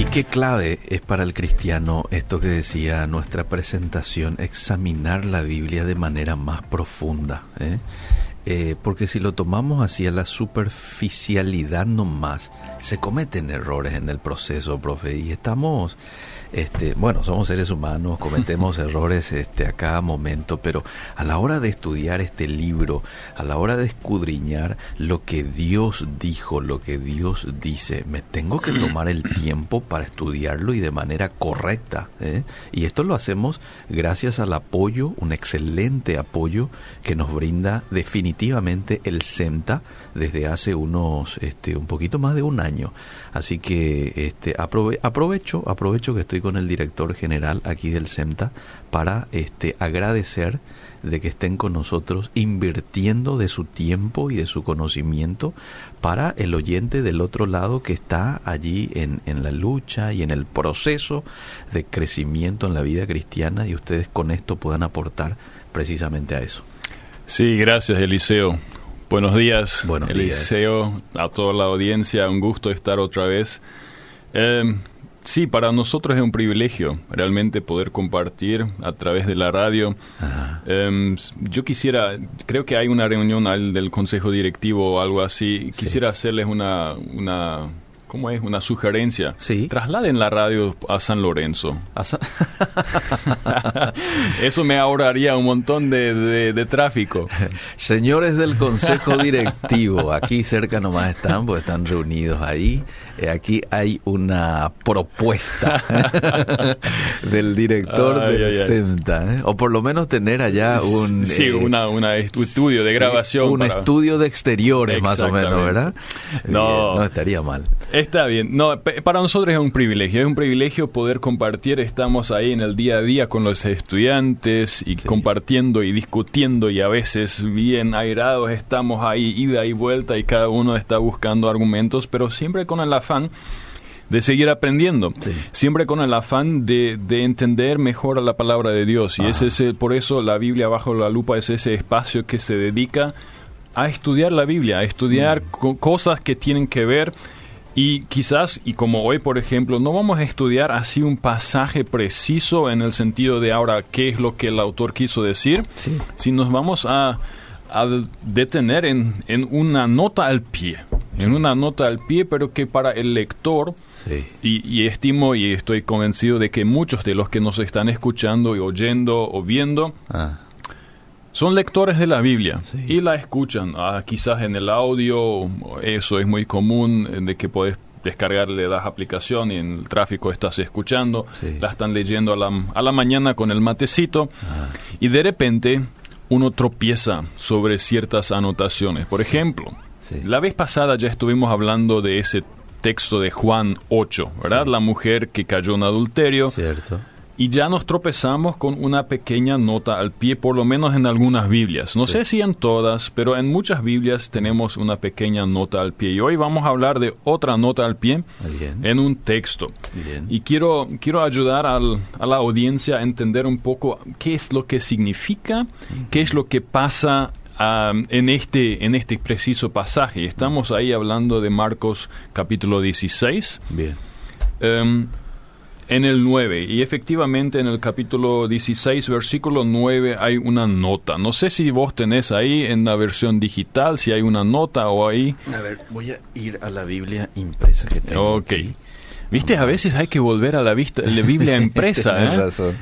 Y qué clave es para el cristiano esto que decía nuestra presentación, examinar la Biblia de manera más profunda. ¿eh? Eh, porque si lo tomamos así a la superficialidad nomás, se cometen errores en el proceso, profe, y estamos este, bueno, somos seres humanos, cometemos errores este, a cada momento, pero a la hora de estudiar este libro, a la hora de escudriñar lo que Dios dijo, lo que Dios dice, me tengo que tomar el tiempo para estudiarlo y de manera correcta. ¿eh? Y esto lo hacemos gracias al apoyo, un excelente apoyo que nos brinda definitivamente el CENTA desde hace unos, este, un poquito más de un año. Así que este, aprovecho, aprovecho que estoy con el director general aquí del CEMTA para este, agradecer de que estén con nosotros invirtiendo de su tiempo y de su conocimiento para el oyente del otro lado que está allí en, en la lucha y en el proceso de crecimiento en la vida cristiana y ustedes con esto puedan aportar precisamente a eso. Sí, gracias Eliseo. Buenos días, Eliseo, a toda la audiencia, un gusto estar otra vez. Eh, sí, para nosotros es un privilegio realmente poder compartir a través de la radio. Eh, yo quisiera, creo que hay una reunión del Consejo Directivo o algo así, quisiera hacerles una, una ¿Cómo es? Una sugerencia. Sí. Trasladen la radio a San Lorenzo. Eso me ahorraría un montón de, tráfico. Señores del Consejo Directivo, aquí cerca nomás están, porque están reunidos ahí. Eh, aquí hay una propuesta del director del CENTA, ¿eh? o por lo menos tener allá un... Sí, eh, una, estudio de grabación. Un estudio de exteriores, más o menos, ¿verdad? No, no estaría mal. Está bien. No, para nosotros es un privilegio. Es un privilegio poder compartir. Estamos ahí en el día a día con los estudiantes y compartiendo y discutiendo y a veces bien airados estamos ahí ida y vuelta y cada uno está buscando argumentos, pero siempre con el afán de seguir aprendiendo, siempre con el afán de, de, entender mejor a la palabra de Dios. Y es ese, por eso la Biblia bajo la lupa es ese espacio que se dedica a estudiar la Biblia, a estudiar mm. cosas que tienen que ver. Y quizás, y como hoy por ejemplo, no vamos a estudiar así un pasaje preciso en el sentido de ahora qué es lo que el autor quiso decir, si nos vamos a, detener en, en, una nota al pie, en una nota al pie, pero que para el lector, y, estimo y estoy convencido de que muchos de los que nos están escuchando y oyendo o viendo, ah. son lectores de la Biblia y la escuchan, ah, quizás en el audio, eso es muy común, eh, de que puedes descargarle las aplicaciones y en el tráfico estás escuchando, la están leyendo a la, a la mañana con el matecito ah. y de repente uno tropieza sobre ciertas anotaciones. Por ejemplo, la vez pasada ya estuvimos hablando de ese texto de Juan 8, ¿verdad? La mujer que cayó en adulterio. Cierto y ya nos tropezamos con una pequeña nota al pie, por lo menos en algunas Biblias. No sé si en todas, pero en muchas Biblias tenemos una pequeña nota al pie. Y hoy vamos a hablar de otra nota al pie en un texto. Y quiero, quiero ayudar al, a la audiencia a entender un poco qué es lo que significa, qué es lo que pasa en, este, en este preciso pasaje. Estamos ahí hablando de Marcos capítulo 16. Bien. Em, en el 9. Y efectivamente en el capítulo 16, versículo 9, hay una nota. No sé si vos tenés ahí en la versión digital, si hay una nota o ahí. A ver, voy a ir a la Biblia impresa que tengo. Ok. Viste, a veces hay que volver a la, vista, la Biblia impresa. ¿eh? razón.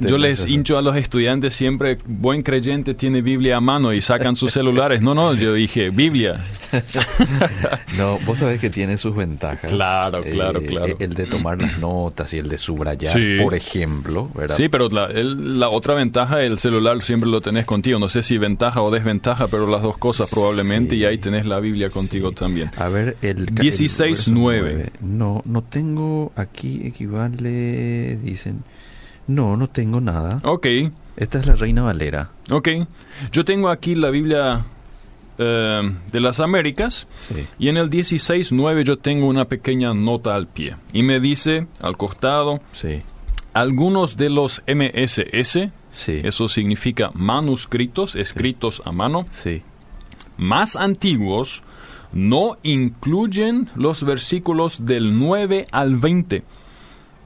yo les hincho a los estudiantes siempre, buen creyente tiene Biblia a mano y sacan sus celulares. No, no, yo dije, Biblia. no, vos sabés que tiene sus ventajas. Claro, claro, eh, claro. El de tomar las notas y el de subrayar, por ejemplo. ¿verdad? Sí, pero la, la, otra ventaja, el celular siempre lo tenés contigo. No sé si ventaja o desventaja, pero las dos cosas probablemente. Y ahí tenés la Biblia contigo también. A ver, el... 16.9. No, no tengo aquí equivale, dicen. No, no tengo nada. Ok. Esta es la Reina Valera. Ok. Yo tengo aquí la Biblia eh, de las Américas y en el 16.9 yo tengo una pequeña nota al pie y me dice al costado sí. algunos de los MSS, sí. eso significa manuscritos, escritos a mano, sí. más antiguos no incluyen los versículos del 9 al 20.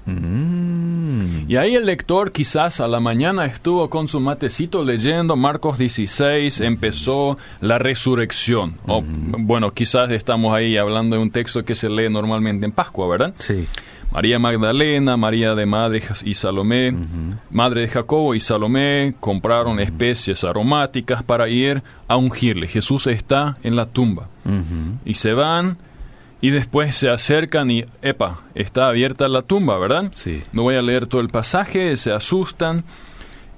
Mm. Y ahí el lector quizás a la mañana estuvo con su matecito leyendo Marcos 16, empezó la resurrección. O, bueno, quizás estamos ahí hablando de un texto que se lee normalmente en Pascua, ¿verdad? Sí. María Magdalena, María de Madre y Salomé, madre de Jacobo y Salomé compraron especies aromáticas para ir a ungirle. Jesús está en la tumba. Y se van y después se acercan y, epa, está abierta la tumba, ¿verdad? Sí. No voy a leer todo el pasaje, se asustan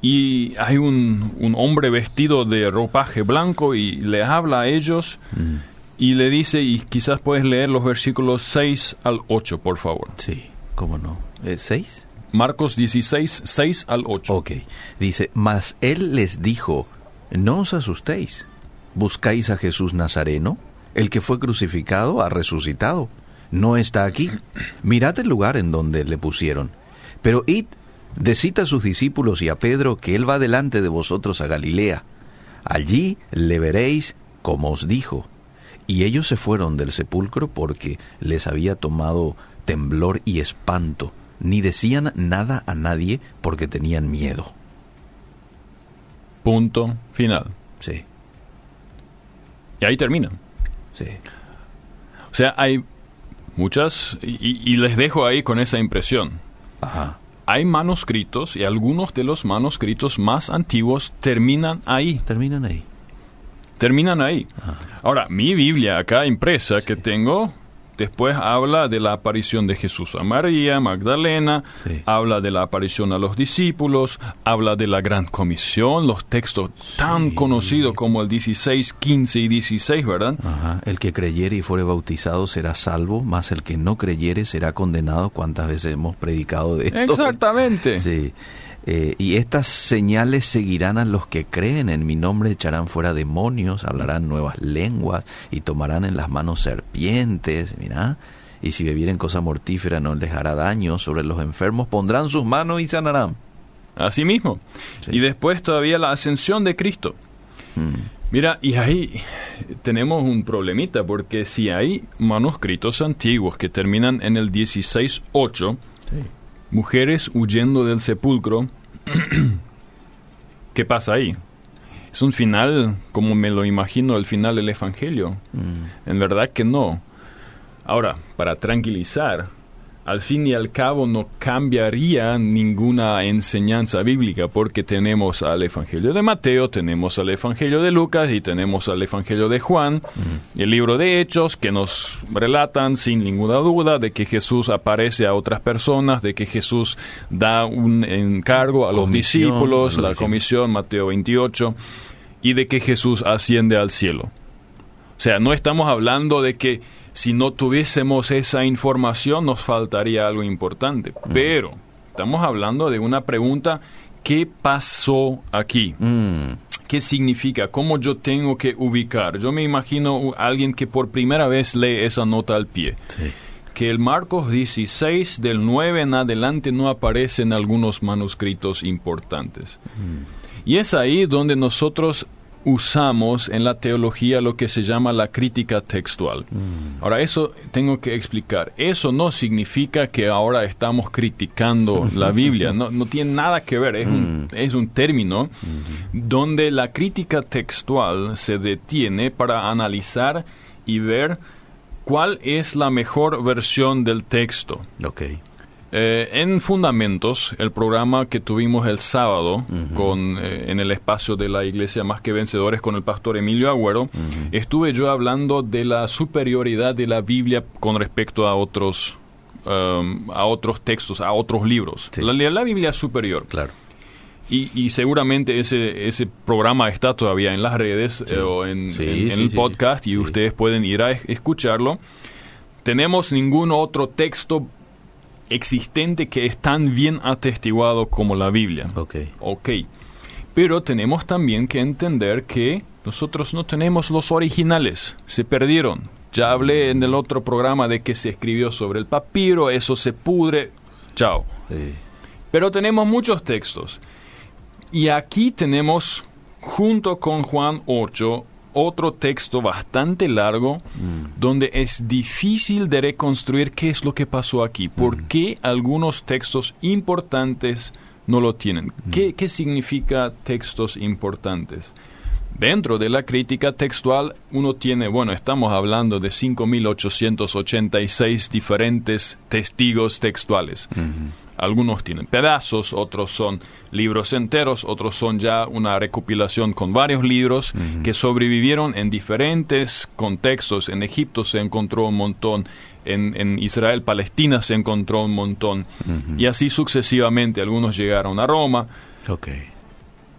y hay un, un hombre vestido de ropaje blanco y le habla a ellos Mm. Y le dice, y quizás puedes leer los versículos 6 al 8, por favor. Sí, ¿cómo no? ¿Eh, ¿Seis? Marcos 16, 6 al 8. Ok. Dice, mas él les dijo, no os asustéis. ¿Buscáis a Jesús Nazareno? El que fue crucificado ha resucitado. No está aquí. Mirad el lugar en donde le pusieron. Pero id, decid a sus discípulos y a Pedro que él va delante de vosotros a Galilea. Allí le veréis como os dijo. Y ellos se fueron del sepulcro porque les había tomado temblor y espanto. Ni decían nada a nadie porque tenían miedo. Punto final. Sí, Y ahí termina. sí. O sea, hay muchas, y, y les dejo ahí con esa impresión. Ajá. Hay manuscritos y algunos de los manuscritos más antiguos terminan ahí. Terminan ahí. Terminan ahí. Ahora, mi Biblia acá impresa que tengo, después habla de la aparición de Jesús a María, Magdalena, Sí. habla de la aparición a los discípulos, habla de la gran comisión, los textos tan Sí. conocidos como el 16, 15 y 16, ¿verdad? Ajá. El que creyere y fuere bautizado será salvo, mas el que no creyere será condenado. ¿Cuántas veces hemos predicado de esto? Exactamente. Sí. Eh, y estas señales seguirán a los que creen en mi nombre, echarán fuera demonios, hablarán nuevas lenguas y tomarán en las manos serpientes, mira. Y si bebieren cosa mortífera no les hará daño, sobre los enfermos pondrán sus manos y sanarán. Así mismo. Sí. Y después todavía la ascensión de Cristo. Mm, Mira, y ahí tenemos un problemita, porque si hay manuscritos antiguos que terminan en el 16.8, sí. mujeres huyendo del sepulcro, ¿qué pasa ahí? Es un final como me lo imagino el final del Evangelio. Mm, En verdad que no. Ahora, para tranquilizar, al fin y al cabo no cambiaría ninguna enseñanza bíblica porque tenemos al Evangelio de Mateo, tenemos al Evangelio de Lucas y tenemos al Evangelio de Juan, el libro de Hechos que nos relatan sin ninguna duda de que Jesús aparece a otras personas, de que Jesús da un encargo a los Comisión, discípulos, la comisión, Mateo 28, y de que Jesús asciende al cielo. O sea, no estamos hablando de que si no tuviésemos esa información nos faltaría algo importante, pero estamos hablando de una pregunta, ¿qué pasó aquí? mm, ¿Qué significa? ¿Cómo yo tengo que ubicar? Yo me imagino u- alguien que por primera vez lee esa nota al pie. sí. Que el Marcos 16 del 9 en adelante no aparece en algunos manuscritos importantes. Y es ahí donde nosotros usamos en la teología lo que se llama la crítica textual. Ahora, eso tengo que explicar. Eso no significa que ahora estamos criticando la Biblia. No, no tiene nada que ver. Es, un, es un término donde la crítica textual se detiene para analizar y ver cuál es la mejor versión del texto. Ok. Eh, en Fundamentos, el programa que tuvimos el sábado con, eh, en el espacio de la Iglesia Más que Vencedores con el pastor Emilio Agüero, estuve yo hablando de la superioridad de la Biblia con respecto a otros, um, a otros textos, a otros libros. Sí. La, la Biblia es superior. Claro. Y, y seguramente ese, ese programa está todavía en las redes Sí. eh, o en, Sí, en- en el podcast y ustedes pueden ir a es- escucharlo. Tenemos ningún otro texto existente que es tan bien atestiguado como la Biblia. Ok. Ok. Pero tenemos también que entender que nosotros no tenemos los originales, se perdieron. Ya hablé en el otro programa de que se escribió sobre el papiro, eso se pudre. Chao. Sí. Pero tenemos muchos textos. Y aquí tenemos, junto con Juan 8, otro texto bastante largo Mm. donde es difícil de reconstruir qué es lo que pasó aquí, por qué algunos textos importantes no lo tienen. ¿Qué, qué significa textos importantes? Dentro de la crítica textual uno tiene, bueno, estamos hablando de 5.886 diferentes testigos textuales. Algunos tienen pedazos, otros son libros enteros, otros son ya una recopilación con varios libros que sobrevivieron en diferentes contextos. En Egipto se encontró un montón, en, en Israel, Palestina se encontró un montón, y así sucesivamente. Algunos llegaron a Roma. Ok.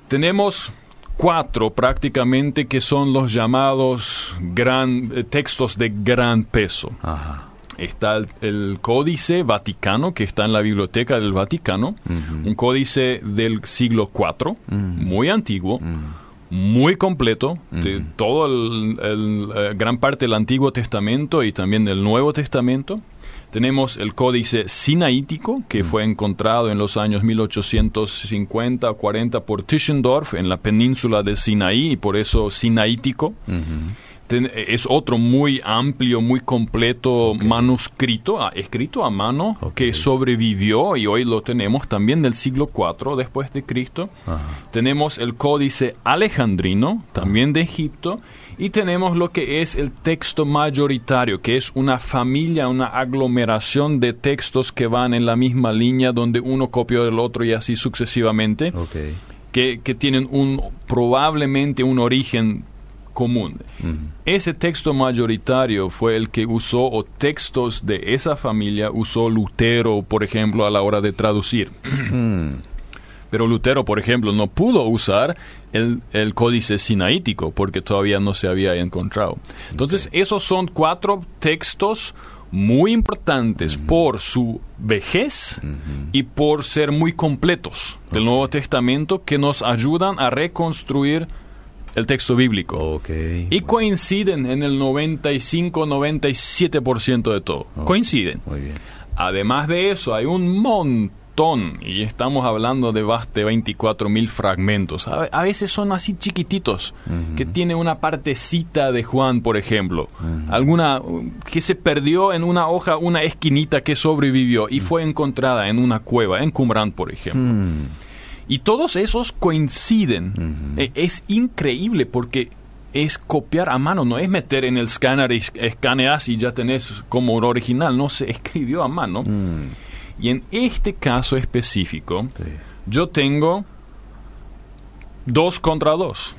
Tenemos cuatro prácticamente que son los llamados gran, eh, textos de gran peso. Ajá. Está el, el Códice Vaticano, que está en la Biblioteca del Vaticano, un códice del siglo IV, muy antiguo, muy completo, de todo el, el, eh, gran parte del Antiguo Testamento y también del Nuevo Testamento. Tenemos el Códice Sinaítico, que fue encontrado en los años 1850 o 40 por Tischendorf en la península de Sinaí, y por eso Sinaítico. Ten- es otro muy amplio, muy completo manuscrito, ah, escrito a mano, que sobrevivió y hoy lo tenemos también del siglo IV después de Cristo. Ajá. Tenemos el Códice Alejandrino, también de Egipto, y tenemos lo que es el texto mayoritario, que es una familia, una aglomeración de textos que van en la misma línea, donde uno copió del otro y así sucesivamente que, que tienen un probablemente un origen común. Ese texto mayoritario fue el que usó, o textos de esa familia usó Lutero, por ejemplo, a la hora de traducir. Pero Lutero, por ejemplo, no pudo usar el, el códice sinaítico porque todavía no se había encontrado. Entonces, esos son cuatro textos muy importantes por su vejez y por ser muy completos del Nuevo Testamento que nos ayudan a reconstruir el texto bíblico. Ok. Y coinciden en el 95-97% de todo. Coinciden. Muy bien. Además de eso, hay un montón, y estamos hablando de más de 24 mil fragmentos. A, a veces son así chiquititos, que tiene una partecita de Juan, por ejemplo. Alguna que se perdió en una hoja, una esquinita que sobrevivió y fue encontrada en una cueva, en Qumran, por ejemplo. Y todos esos coinciden. E- Es increíble porque es copiar a mano, no es meter en el escáner y escaneas y ya tenés como un original, no se escribió a mano. Mm. Y en este caso específico, Sí. yo tengo dos contra dos.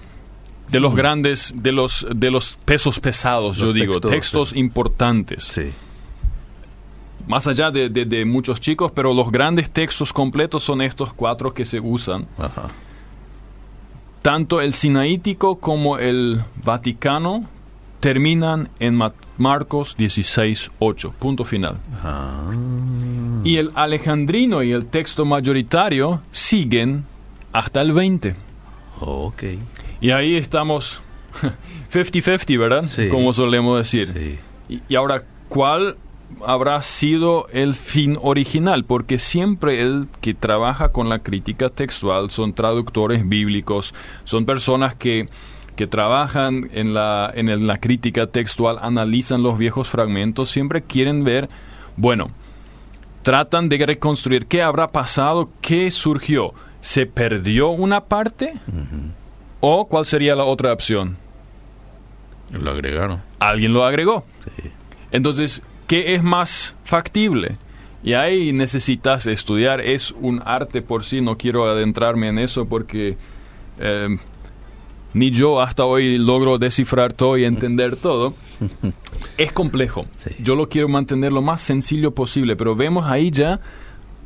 De los grandes, de los, de los pesos pesados, yo digo, textos, textos sí. importantes Sí. Más allá de, de- de muchos chicos, pero los grandes textos completos son estos cuatro que se usan. Ajá. Tanto el sinaítico como el vaticano terminan en Ma- Marcos 16, 8, punto final. Ah. Y el alejandrino y el texto mayoritario siguen hasta el 20. Ok. Y ahí estamos 50-50, ¿verdad? Sí. Como solemos decir. Sí. Y, y ahora, ¿cuál habrá sido el fin original? Porque siempre el que trabaja con la crítica textual son traductores bíblicos, son personas que, que trabajan en la, en la crítica textual, analizan los viejos fragmentos, siempre quieren ver, bueno, tratan de reconstruir qué habrá pasado, qué surgió. ¿Se perdió una parte? ¿O cuál sería la otra opción? Lo agregaron. Alguien lo agregó. Sí. Entonces, ¿qué es más factible? Y ahí necesitas estudiar. Es un arte por sí. No quiero adentrarme en eso porque eh, ni yo hasta hoy logro descifrar todo y entender todo. Es complejo. Sí. Yo lo quiero mantener lo más sencillo posible. Pero vemos ahí ya,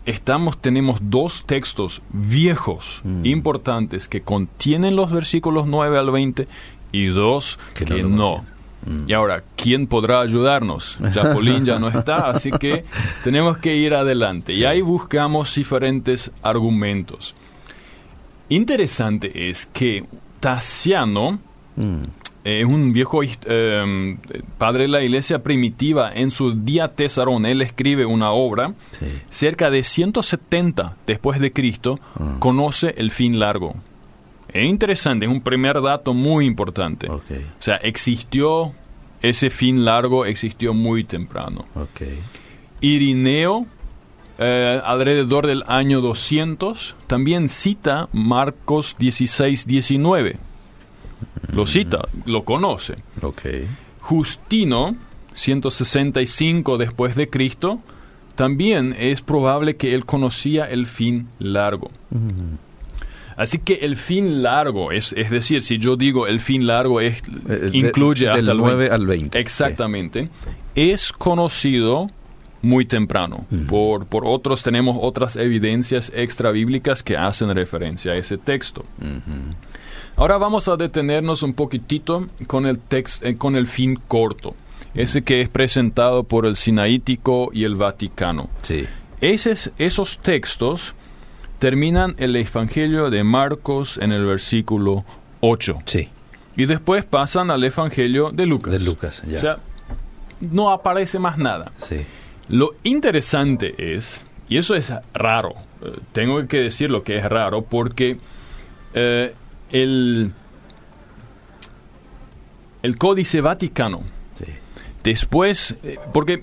estamos, tenemos dos textos viejos, importantes, que contienen los versículos 9 al 20 y dos Que que, no Y ahora, ¿quién podrá ayudarnos? Japolín ya no está, así que tenemos que ir adelante. Y ahí buscamos diferentes argumentos. Interesante es que Tassiano, Mm. eh, un viejo eh, padre de la iglesia primitiva, en su Día Tesarón, él escribe una obra, Sí. cerca de 170 después de Cristo, Ah. conoce el fin largo. Es interesante, es un primer dato muy importante. Ok. O sea, existió, ese fin largo existió muy temprano. Ok. Irineo, eh, alrededor del año 200, también cita Marcos 16, 19. Lo cita, lo conoce. Ok. Justino, 165 después de Cristo, también es probable que él conocía el fin largo. Así que el fin largo, es, es decir, si yo digo el fin largo es, Eh, de- incluye del hasta el 9 veinte. al 20, Exactamente. Es conocido muy temprano. por, por otros tenemos otras evidencias extra bíblicas que hacen referencia a ese texto. Ahora vamos a detenernos un poquitito con el, text, eh, con el fin corto, ese que es presentado por el Sinaítico y el Vaticano. Sí. Eses- esos textos terminan el Evangelio de Marcos en el versículo 8 Sí. y después pasan al Evangelio de Lucas. De Lucas, ya. O sea, no aparece más nada. Sí. Lo interesante es, y eso es raro, eh, tengo que decir lo que es raro, porque eh, el, el Códice Vaticano, Sí. después, eh, porque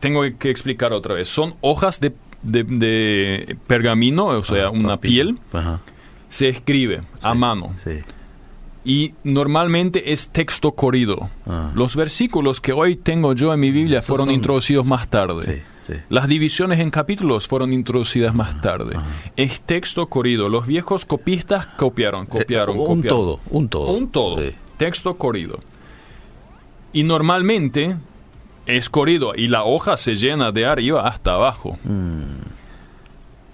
tengo que explicar otra vez, son hojas de, de- de pergamino, o sea, Ah, una piel, Ajá. se escribe a mano Sí. y normalmente es texto corrido. Ah. Los versículos que hoy tengo yo en mi Biblia fueron son- introducidos más tarde. Sí. Las divisiones en capítulos fueron introducidas más tarde. Es texto corrido. Los viejos copistas copiaron, copiaron, Eh, un copiaron. todo, un todo. Un todo. Texto corrido. Y normalmente es corrido y la hoja se llena de arriba hasta abajo. Mm.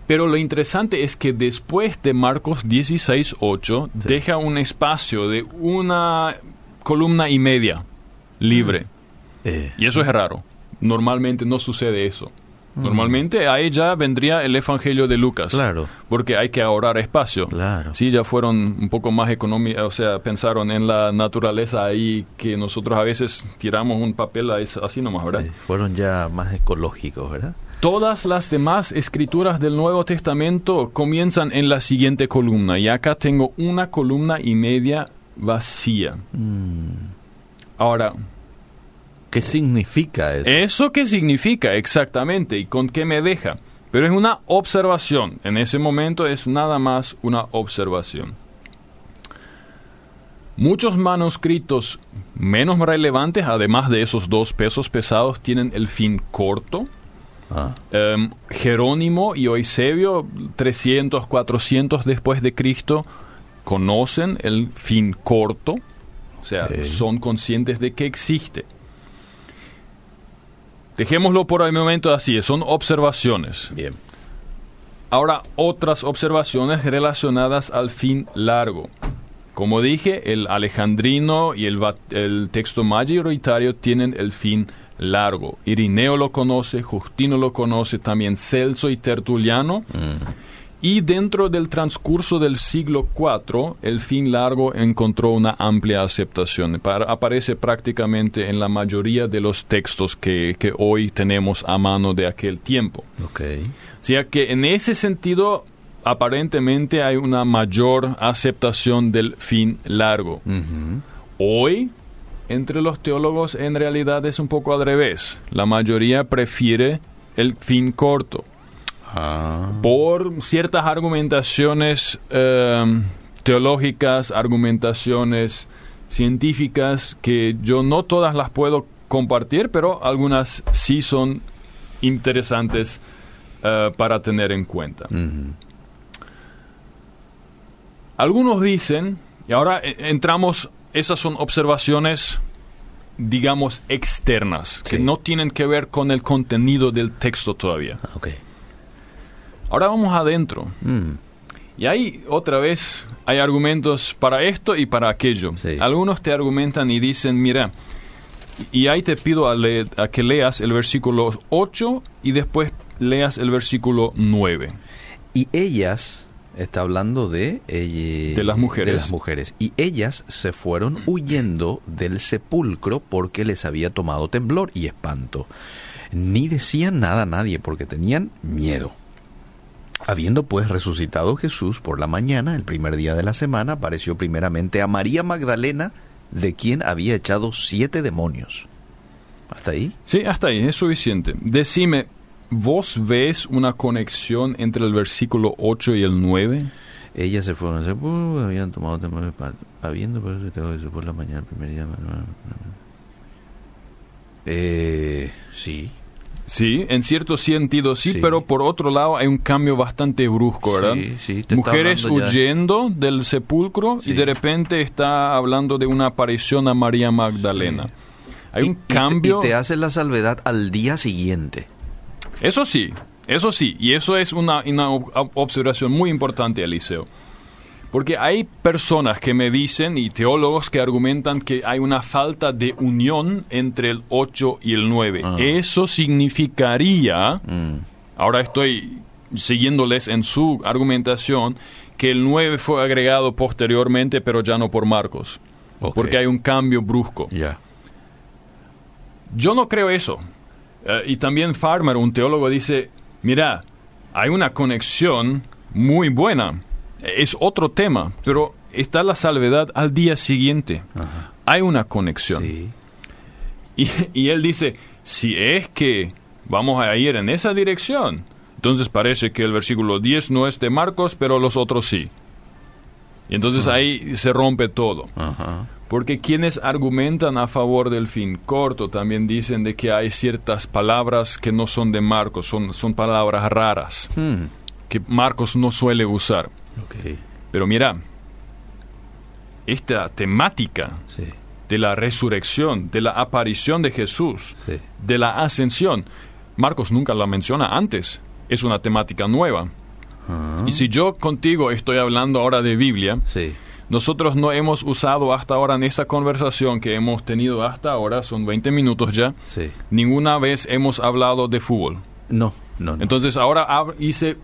Pero lo interesante es que después de Marcos 16.8 deja un espacio de una columna y media libre. Eh, Y eso es raro. Normalmente no sucede eso. Normalmente ahí ya vendría el Evangelio de Lucas. Claro. Porque hay que ahorrar espacio. Claro. Sí, ya fueron un poco más económicos, o sea, pensaron en la naturaleza ahí que nosotros a veces tiramos un papel ahí, así nomás, ¿verdad? sí, Fueron ya más ecológicos, ¿verdad? Todas las demás escrituras del Nuevo Testamento comienzan en la siguiente columna y acá tengo una columna y media vacía. Ahora, ¿Qué significa eso? ¿eso qué significa exactamente y con qué me deja? Pero es una observación. En ese momento es nada más una observación. Muchos manuscritos menos relevantes, además de esos dos pesos pesados, tienen el fin corto. Ah, Em, Jerónimo y Eusebio, 300, 400 después de Cristo, conocen el fin corto, o sea, son conscientes de que existe. Dejémoslo por el momento así, son observaciones. bien. Ahora, otras observaciones relacionadas al fin largo. Como dije, el alejandrino y el, el texto mayoritario tienen el fin largo. Irineo lo conoce, Justino lo conoce, también Celso y Tertuliano. Y dentro del transcurso del siglo IV, el fin largo encontró una amplia aceptación. Para- aparece prácticamente en la mayoría de los textos que, que hoy tenemos a mano de aquel tiempo. Ok. O sea que en ese sentido, aparentemente hay una mayor aceptación del fin largo. Hoy, entre los teólogos, en realidad es un poco al revés. La mayoría prefiere el fin corto Ah, por ciertas argumentaciones eh, teológicas, argumentaciones científicas que yo no todas las puedo compartir, pero algunas sí son interesantes eh, para tener en cuenta. Algunos dicen, y ahora eh, entramos, esas son observaciones, digamos, externas, que no tienen que ver con el contenido del texto todavía. Ah. Ahora vamos adentro. Mm, Y ahí, otra vez, hay argumentos para esto y para aquello. Sí. Algunos te argumentan y dicen, mira, y ahí te pido a, le- a que leas el versículo 8 y después leas el versículo 9. Y ellas, está hablando de... eh, De las mujeres. De las mujeres. Y ellas se fueron huyendo del sepulcro porque les había tomado temblor y espanto. Ni decían nada a nadie porque tenían miedo. Habiendo pues resucitado Jesús por la mañana, el primer día de la semana, apareció primeramente a María Magdalena, de quien había echado siete demonios. ¿Hasta ahí? Sí, hasta ahí, es suficiente. Decime, ¿vos ves una conexión entre el versículo 8 y el 9? Ellas se fueron, se, uh, habían tomado temor, habiendo resucitado Jesús por la mañana, el primer día. Eh, sí. Sí, en cierto sentido sí, pero por otro lado hay un cambio bastante brusco, ¿verdad? Sí, sí, Mujeres huyendo del sepulcro y de repente está hablando de una aparición a María Magdalena. Hay un cambio. Y te, hace la salvedad al día siguiente. Eso sí, eso sí, y eso es una, una observación muy importante, Eliseo. Porque hay personas que me dicen y teólogos que argumentan que hay una falta de unión entre el 8 y el 9. Ah. Eso significaría, mm. ahora estoy siguiéndoles en su argumentación, que el 9 fue agregado posteriormente, pero ya no por Marcos. Porque hay un cambio brusco. Yo no creo eso. Eh, y también Farmer, un teólogo, dice, mira, hay una conexión muy buena es otro tema, pero está la salvedad al día siguiente. Hay una conexión. Y, él dice, si es que vamos a ir en esa dirección, entonces parece que el versículo 10 no es de Marcos, pero los otros sí. Y entonces ahí se rompe todo. Porque quienes argumentan a favor del fin corto también dicen de que hay ciertas palabras que no son de Marcos, son, son palabras raras, hmm. que Marcos no suele usar. Pero mira, esta temática de la resurrección, de la aparición de Jesús, de la ascensión, Marcos nunca la menciona antes. Es una temática nueva. Ah. Y si yo contigo estoy hablando ahora de Biblia, nosotros no hemos usado hasta ahora en esta conversación que hemos tenido hasta ahora, son 20 minutos ya, ninguna vez hemos hablado de fútbol. No, no. Entonces ahora hice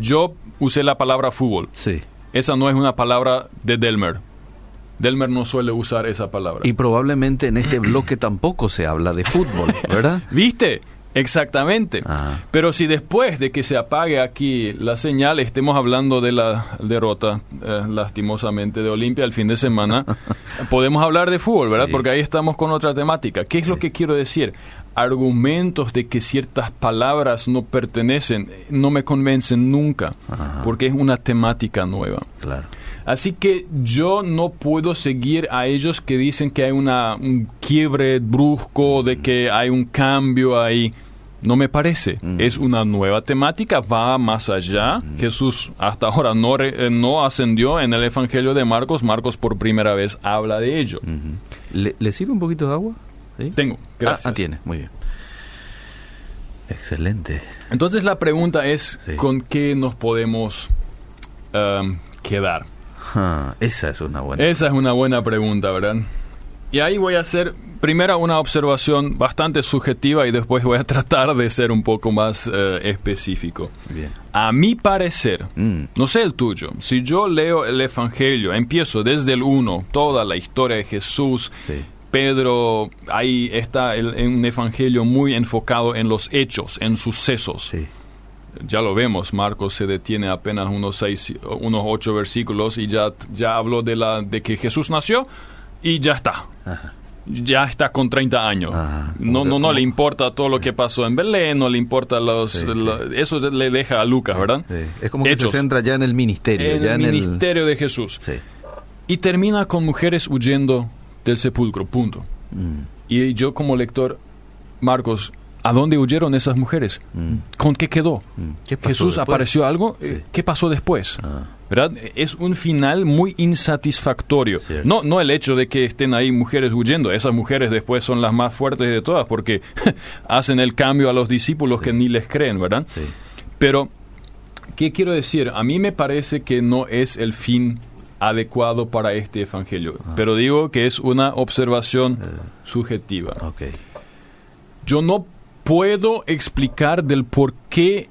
yo usé la palabra fútbol. Sí. Esa no es una palabra de Delmer. Delmer no suele usar esa palabra. Y probablemente en este bloque tampoco se habla de fútbol, ¿verdad? ¿Viste? Exactamente. Ah. Pero si después de que se apague aquí la señal estemos hablando de la derrota, eh, lastimosamente, de Olimpia el fin de semana, podemos hablar de fútbol, ¿verdad? Porque ahí estamos con otra temática. ¿Qué es lo que quiero decir? Argumentos de que ciertas palabras no pertenecen, no me convencen nunca, porque es una temática nueva. Claro. Así que yo no puedo seguir a ellos que dicen que hay una, un quiebre brusco, de que hay un cambio ahí. No me parece. Mm. Es una nueva temática, va más allá. Mm. Jesús hasta ahora no, eh, no ascendió en el Evangelio de Marcos. Marcos por primera vez habla de ello. ¿Le, sirve un poquito de agua? Tengo, ah, gracias. Ah, tiene, muy bien. Excelente. Entonces la pregunta es, ¿con qué nos podemos um, quedar? esa es una buena. Esa es una buena pregunta, ¿verdad? Y ahí voy a hacer primero una observación bastante subjetiva y después voy a tratar de ser un poco más eh, específico. Bien. A mi parecer, mm. no sé el tuyo, si yo leo el Evangelio, empiezo desde el 1, toda la historia de Jesús, Pedro, ahí está el, un Evangelio muy enfocado en los hechos, en sucesos. Sí ya lo vemos, Marcos se detiene apenas unos seis, unos ocho versículos y ya, ya habló de, la, de que Jesús nació y ya está. Ya está con 30 años. No, no, no le importa todo lo que pasó en Belén, no le importa los... eso le deja a Lucas, ¿verdad? Es como que se centra ya en el ministerio. En ya el ministerio de Jesús. Y termina con mujeres huyendo del sepulcro, punto. Mm. Y yo como lector, Marcos, ¿A dónde huyeron esas mujeres? Mm. ¿Con qué quedó? Mm. ¿Jesús apareció algo? Eh, ¿Qué pasó después? Ah. ¿Verdad? Es un final muy insatisfactorio. No, no el hecho de que estén ahí mujeres huyendo. Esas mujeres después son las más fuertes de todas porque hacen el cambio a los discípulos que ni les creen, ¿verdad? Pero, ¿qué quiero decir? A mí me parece que no es el fin adecuado para este evangelio. Ah. Pero digo que es una observación eh. subjetiva. Yo no puedo explicar del por qué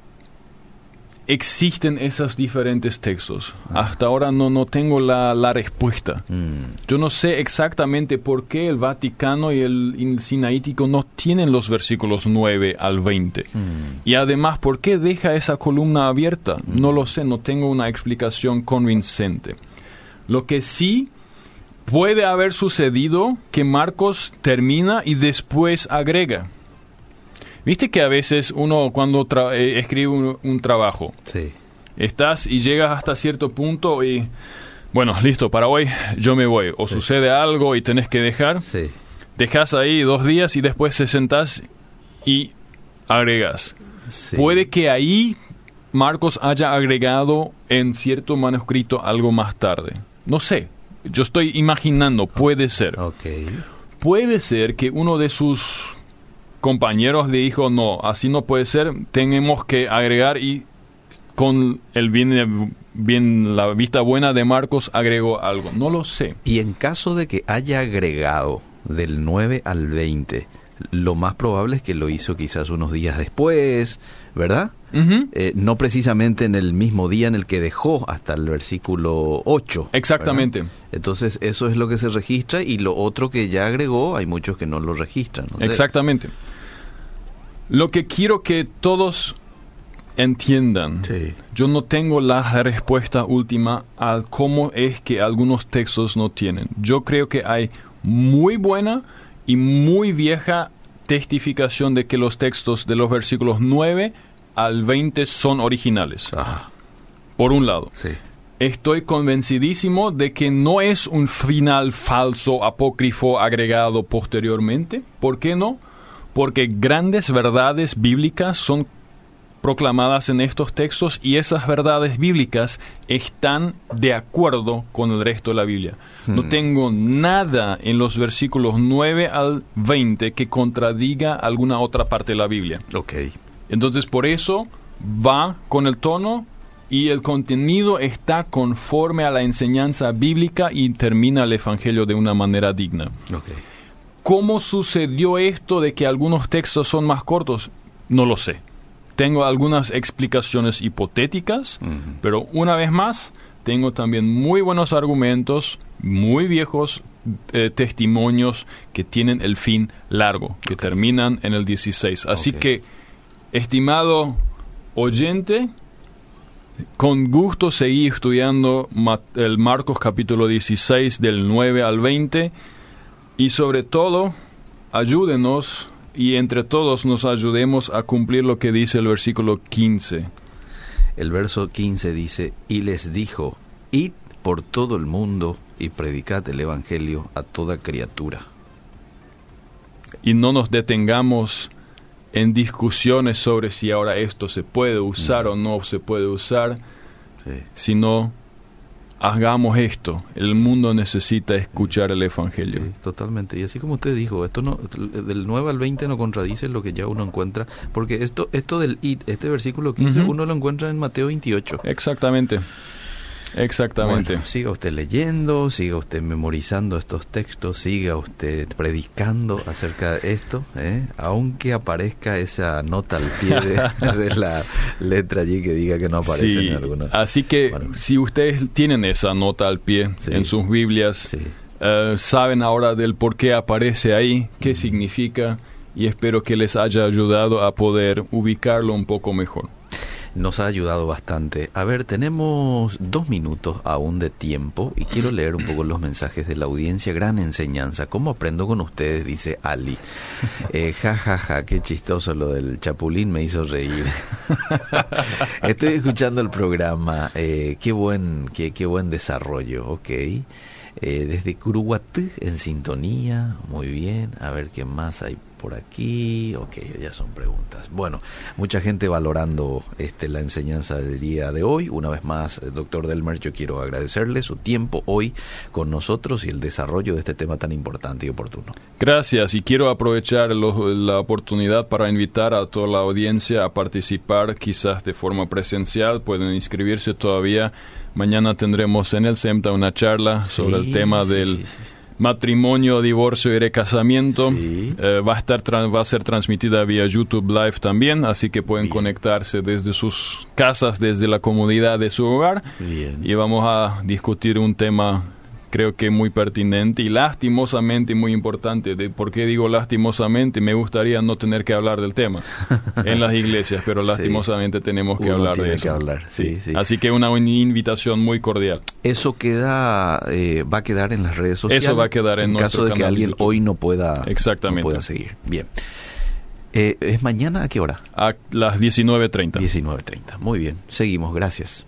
existen esos diferentes textos? Hasta ahora no, no tengo la, la respuesta. Mm, Yo no sé exactamente por qué el Vaticano y el, el Sinaítico no tienen los versículos 9 al 20. mm, Y además, ¿por qué deja esa columna abierta? No lo sé, no tengo una explicación convincente. Lo que sí puede haber sucedido que Marcos termina y después agrega. Viste que a veces uno cuando eh, escribe un- un trabajo, sí. estás y llegas hasta cierto punto y, bueno, listo, para hoy yo me voy. O Sí. sucede algo y tenés que dejar, Sí. dejas ahí dos días y después te sentás y agregas. Puede que ahí Marcos haya agregado en cierto manuscrito algo más tarde. No sé, yo estoy imaginando, puede ser. Puede ser que uno de sus compañeros le dijo, no, así no puede ser, tenemos que agregar y con el bien, bien la vista buena de Marcos agregó algo. No lo sé. Y en caso de que haya agregado del 9 al 20, lo más probable es que lo hizo quizás unos días después, ¿verdad? Eh, no precisamente en el mismo día en el que dejó hasta el versículo 8. Exactamente. ¿verdad? Entonces eso es lo que se registra y lo otro que ya agregó hay muchos que no lo registran. ¿no? Exactamente. Lo que quiero que todos entiendan, Sí. yo no tengo la respuesta última a cómo es que algunos textos no tienen. Yo creo que hay muy buena y muy vieja testificación de que los textos de los versículos 9 al 20 son originales. Ajá, Por un lado. sí. Estoy convencidísimo de que no es un final falso, apócrifo, agregado posteriormente. ¿Por qué no? Porque grandes verdades bíblicas son proclamadas en estos textos y esas verdades bíblicas están de acuerdo con el resto de la Biblia. No Hmm. tengo nada en los versículos 9 al 20 que contradiga alguna otra parte de la Biblia. Ok. Entonces por eso va con el tono y el contenido está conforme a la enseñanza bíblica y termina el Evangelio de una manera digna. Ok. ¿Cómo sucedió esto de que algunos textos son más cortos? No lo sé. Tengo algunas explicaciones hipotéticas, pero una vez más, tengo también muy buenos argumentos, muy viejos eh, testimonios que tienen el fin largo, que terminan en el 16. Así que, estimado oyente, con gusto seguí estudiando el Marcos capítulo 16 del 9 al 20 y sobre todo, ayúdenos y entre todos nos ayudemos a cumplir lo que dice el versículo 15. El verso 15 dice, y les dijo, id por todo el mundo y predicad el Evangelio a toda criatura. y no nos detengamos en discusiones sobre si ahora esto se puede usar o no se puede usar, Sí. sino hagamos esto. El mundo necesita escuchar el Evangelio. Sí, totalmente. Y así como usted dijo, esto no del 9 al 20 no contradice lo que ya uno encuentra, porque esto esto del id, este versículo 15, Ujú. uno lo encuentra en Mateo 28. Exactamente. Exactamente. Bueno, siga usted leyendo, siga usted memorizando estos textos, siga usted predicando acerca de esto, ¿eh? aunque aparezca esa nota al pie de, de la letra allí que diga que no aparece Sí, en alguna. así que Bueno. si ustedes tienen esa nota al pie Sí. en sus Biblias, Sí. eh, saben ahora del por qué aparece ahí, qué significa, y espero que les haya ayudado a poder ubicarlo un poco mejor. Nos ha ayudado bastante. A ver, tenemos dos minutos aún de tiempo y quiero leer un poco los mensajes de la audiencia. Gran enseñanza. ¿Cómo aprendo con ustedes? Dice Ali. Eh, ja, ja, ja, qué chistoso lo del chapulín, me hizo reír. Estoy escuchando el programa. eh, qué, buen, qué, qué buen desarrollo, ok. Eh, desde Curuguatú, en sintonía. Muy bien. A ver qué más hay por aquí. Ok, ya son preguntas. Bueno, mucha gente valorando este, la enseñanza del día de hoy. Una vez más, eh, doctor Delmer, yo quiero agradecerle su tiempo hoy con nosotros y el desarrollo de este tema tan importante y oportuno. Gracias y quiero aprovechar lo- la oportunidad para invitar a toda la audiencia a participar quizás de forma presencial. Pueden inscribirse todavía. Mañana tendremos en el SEMTA una charla sobre el tema sí, del sí. Matrimonio, divorcio y recasamiento. Eh, va a estar va a ser transmitida vía YouTube Live también, así que pueden conectarse desde sus casas, desde la comodidad de su hogar. Y vamos a discutir un tema creo que muy pertinente y lastimosamente muy importante. De, ¿Por qué digo lastimosamente? Me gustaría no tener que hablar del tema en las iglesias, pero lastimosamente tenemos que hablar de eso. hablar. Sí, Así que una invitación muy cordial. Eso queda, eh, va a quedar en las redes sociales. Eso va a quedar en, en caso de que alguien hoy no pueda, Exactamente. pueda seguir. Bien. Eh, ¿Es mañana a qué hora? A las 19.30. 19.30. Muy bien. Seguimos. Gracias.